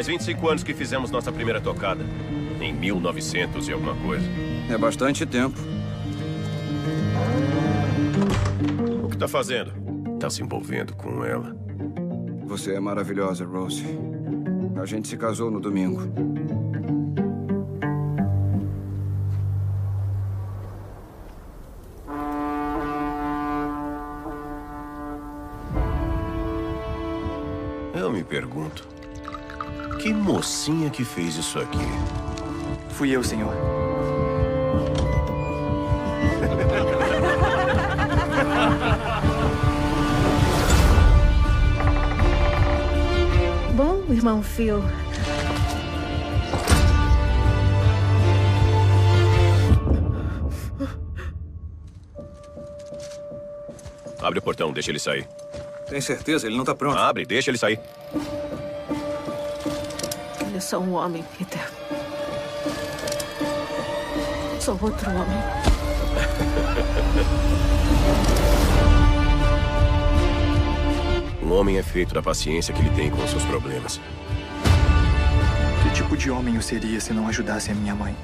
Faz 25 anos que fizemos nossa primeira tocada. Em 1900 e alguma coisa. É bastante tempo. O que tá fazendo? Tá se envolvendo com ela. Você é maravilhosa, Rose. A gente se casou no domingo. Eu me pergunto. Que mocinha que fez isso aqui? Fui eu, senhor. Bom, irmão Phil. Abre o portão, deixa ele sair. Tem certeza? Ele não tá pronto. Abre, deixa ele sair. É só um homem, Peter. Sou outro homem. Um homem é feito da paciência que ele tem com os seus problemas. Que tipo de homem eu seria se não ajudasse a minha mãe?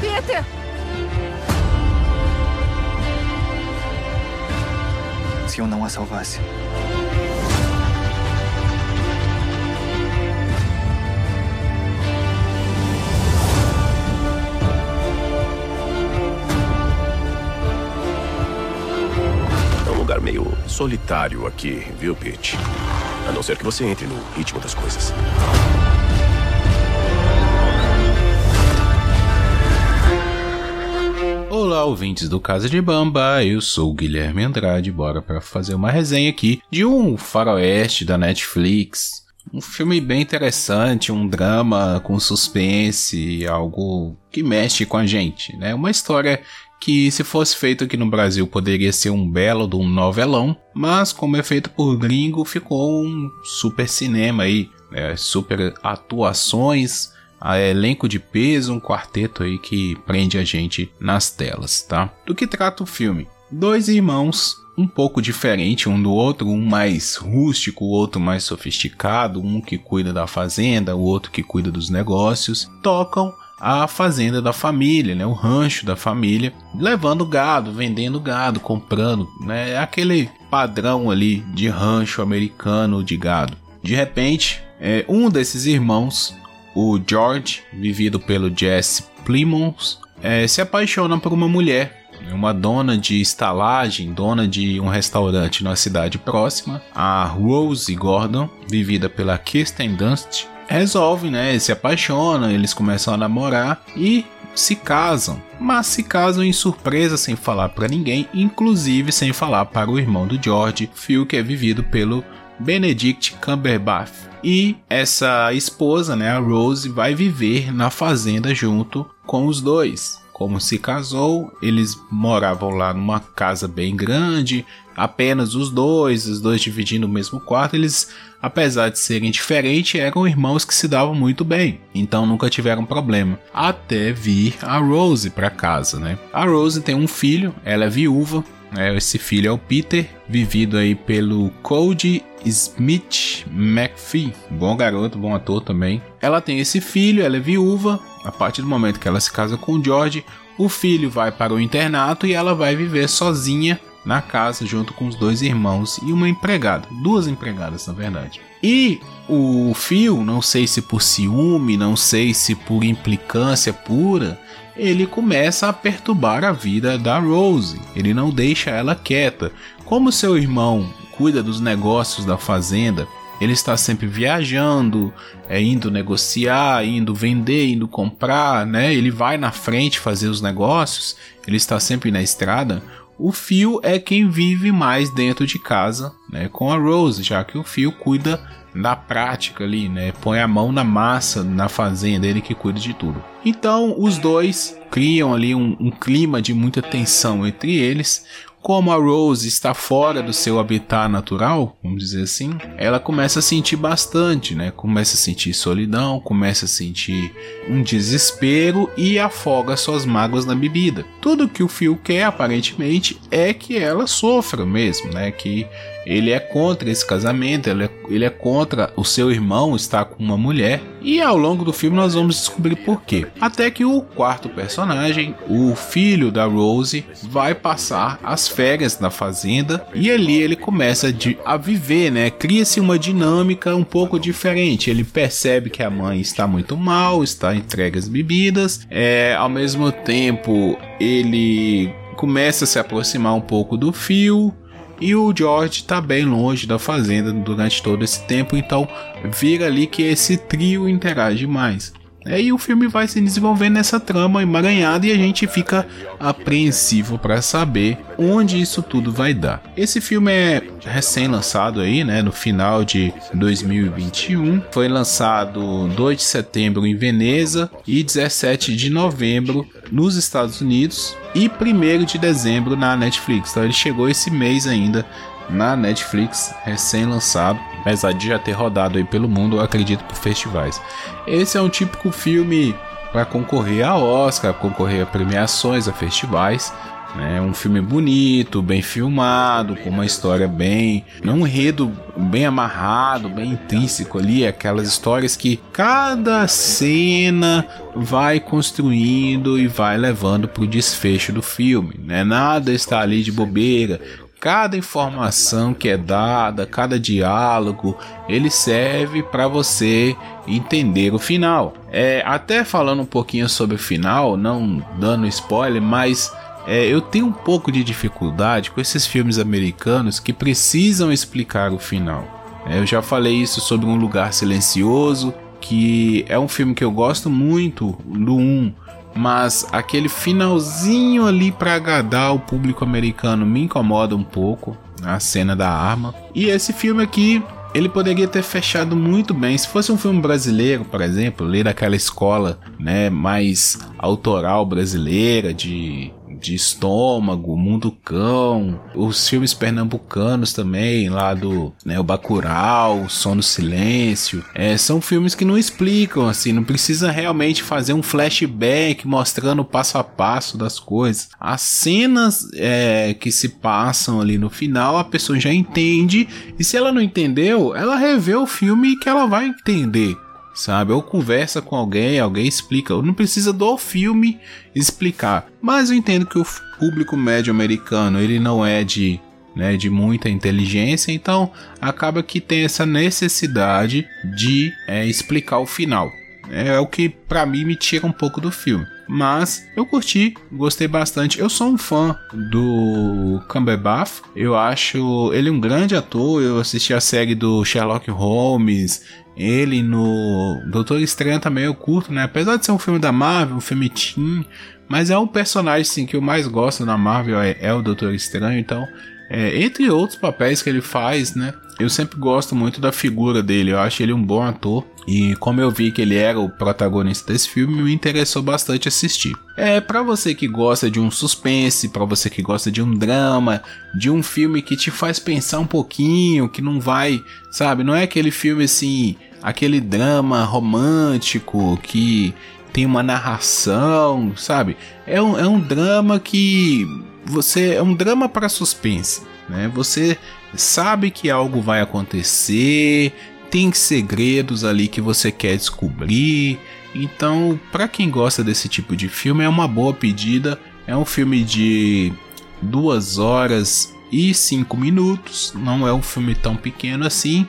Peter! Se eu não a salvasse? Solitário aqui, viu, Pete? A não ser que você entre no ritmo das coisas. Olá, ouvintes do Casa de Bamba, eu sou o Guilherme Andrade, bora para fazer uma resenha aqui de um faroeste da Netflix. Um filme bem interessante, um drama com suspense, algo que mexe com a gente, né? Uma história que se fosse feito aqui no Brasil poderia ser um belo de um novelão, mas como é feito por gringo ficou um super cinema aí, né? super atuações, elenco de peso, um quarteto aí que prende a gente nas telas, tá? Do que trata o filme? Dois irmãos um pouco diferente um do outro, um mais rústico, o outro mais sofisticado, um que cuida da fazenda, o outro que cuida dos negócios, tocam a fazenda da família, né, o rancho da família, levando gado, vendendo gado, comprando, né, aquele padrão ali de rancho americano de gado. De repente, é, um desses irmãos o George, vivido pelo Jesse Plimons, é, se apaixona por uma mulher, uma dona de estalagem, dona de um restaurante na cidade próxima, a Rose Gordon, vivida pela Kirsten Dunst, resolve, né, se apaixonam, eles começam a namorar e se casam, mas se casam em surpresa sem falar para ninguém, inclusive sem falar para o irmão do George, Phil, que é vivido pelo Benedict Cumberbatch. E essa esposa, né, a Rose, vai viver na fazenda junto com os dois. Como se casou, eles moravam lá numa casa bem grande, apenas os dois, os dois dividindo o mesmo quarto. Eles, apesar de serem diferentes, eram irmãos que se davam muito bem, então nunca tiveram problema. Até vir a Rose para casa, né? A Rose tem um filho, ela é viúva, né? esse filho é o Peter, vivido aí pelo Cody Smith McPhee, bom garoto, bom ator também. Ela tem esse filho, ela é viúva. A partir do momento que ela se casa com o George, o filho vai para o internato e ela vai viver sozinha na casa junto com os dois irmãos e uma empregada, duas empregadas na verdade. E o Phil, não sei se por ciúme, não sei se por implicância pura, ele começa a perturbar a vida da Rose. Ele não deixa ela quieta. Como seu irmão cuida dos negócios da fazenda, ele está sempre viajando, é, indo negociar, indo vender, indo comprar, né? Ele vai na frente fazer os negócios, ele está sempre na estrada. O Phil é quem vive mais dentro de casa, né, com a Rose, já que o Phil cuida da prática ali, né, põe a mão na massa na fazenda, ele que cuida de tudo. Então, os dois criam ali um, um clima de muita tensão entre eles. Como a Rose está fora do seu habitat natural, vamos dizer assim, ela começa a sentir bastante, né? Começa a sentir solidão, começa a sentir um desespero e afoga suas mágoas na bebida. Tudo que o Phil quer, aparentemente, é que ela sofra mesmo, né? Que ele é contra esse casamento, ele é, ele é contra o seu irmão estar com uma mulher. E ao longo do filme nós vamos descobrir por quê. Até que o quarto personagem, o filho da Rose, vai passar as férias na fazenda e ali ele começa de, a viver, né? Cria-se uma dinâmica um pouco diferente. Ele percebe que a mãe está muito mal, está entregue às bebidas, é, ao mesmo tempo ele começa a se aproximar um pouco do fio. E o George está bem longe da fazenda durante todo esse tempo, então vira ali que esse trio interage mais. Aí o filme vai se desenvolvendo nessa trama emaranhada e a gente fica apreensivo para saber onde isso tudo vai dar. Esse filme é recém-lançado aí, né, no final de 2021. Foi lançado 2 de setembro em Veneza e 17 de novembro nos Estados Unidos e 1 de dezembro na Netflix. Então ele chegou esse mês ainda na Netflix, recém-lançado, apesar de já ter rodado aí pelo mundo, acredito, por festivais. Esse é um típico filme para concorrer a Oscar, concorrer a premiações, a festivais. É um filme bonito, bem filmado, com uma história bem. um enredo bem amarrado, bem intrínseco ali. Aquelas histórias que cada cena vai construindo e vai levando para o desfecho do filme. Né? Nada está ali de bobeira cada informação que é dada, cada diálogo, ele serve para você entender o final. É, até falando um pouquinho sobre o final, não dando spoiler, mas é, eu tenho um pouco de dificuldade com esses filmes americanos que precisam explicar o final. É, eu já falei isso sobre Um Lugar Silencioso, que é um filme que eu gosto muito do 1 mas aquele finalzinho ali para agradar o público americano me incomoda um pouco, a cena da arma. E esse filme aqui, ele poderia ter fechado muito bem. Se fosse um filme brasileiro, por exemplo, ler daquela escola, né, mais autoral brasileira de de Estômago, Mundo Cão, os filmes pernambucanos também, lá do né, o Bacurau, Sono Silêncio, é, são filmes que não explicam, assim, não precisa realmente fazer um flashback mostrando o passo a passo das coisas. As cenas é, que se passam ali no final, a pessoa já entende, e se ela não entendeu, ela revê o filme que ela vai entender sabe? Ou conversa com alguém, alguém explica. Não precisa do filme explicar. Mas eu entendo que o público médio americano ele não é de, né, de muita inteligência, então acaba que tem essa necessidade de é, explicar o final. É o que para mim me tira um pouco do filme. Mas eu curti, gostei bastante. Eu sou um fã do Cumberbatch. Eu acho ele um grande ator. Eu assisti a série do Sherlock Holmes. Ele no Doutor Estranho também eu curto, né? Apesar de ser um filme da Marvel, um filme teen, mas é um personagem sim, que eu mais gosto na Marvel é, é o Doutor Estranho, então é, entre outros papéis que ele faz, né? Eu sempre gosto muito da figura dele, eu acho ele um bom ator. E como eu vi que ele era o protagonista desse filme, me interessou bastante assistir. É para você que gosta de um suspense, para você que gosta de um drama, de um filme que te faz pensar um pouquinho, que não vai, sabe, não é aquele filme assim, aquele drama romântico que tem uma narração, sabe? É um, é um drama que você é um drama para suspense, né? Você sabe que algo vai acontecer, tem segredos ali que você quer descobrir. Então, para quem gosta desse tipo de filme, é uma boa pedida. É um filme de duas horas e cinco minutos. Não é um filme tão pequeno assim,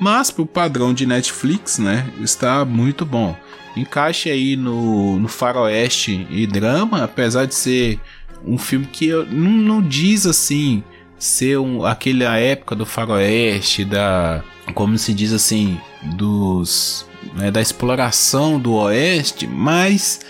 mas para o padrão de Netflix, né, está muito bom. Encaixe aí no, no faroeste e drama, apesar de ser um filme que não, não diz assim ser um, aquela época do faroeste, da como se diz assim, dos né, da exploração do oeste, mas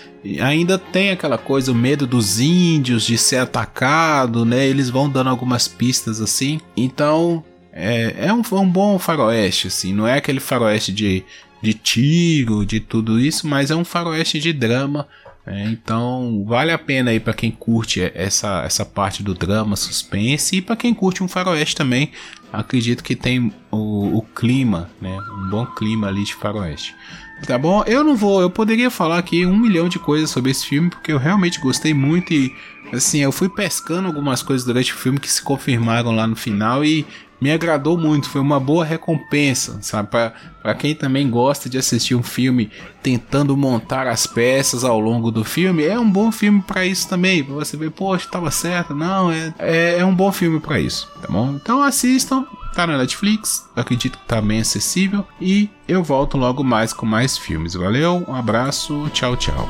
ainda tem aquela coisa, o medo dos índios de ser atacado, né? Eles vão dando algumas pistas assim. Então é, é um, um bom faroeste, assim, não é aquele faroeste de, de tiro, de tudo isso, mas é um faroeste de drama é, então vale a pena aí para quem curte essa, essa parte do drama, suspense e para quem curte um faroeste também acredito que tem o, o clima, né? Um bom clima ali de faroeste. Tá bom? Eu não vou, eu poderia falar aqui um milhão de coisas sobre esse filme, porque eu realmente gostei muito e, assim, eu fui pescando algumas coisas durante o filme que se confirmaram lá no final e me agradou muito, foi uma boa recompensa, sabe? Para quem também gosta de assistir um filme tentando montar as peças ao longo do filme, é um bom filme para isso também. Pra você ver, poxa, estava certo. Não, é, é, é um bom filme para isso, tá bom? Então assistam, tá na Netflix, acredito que tá bem acessível e eu volto logo mais com mais filmes. Valeu, um abraço, tchau, tchau.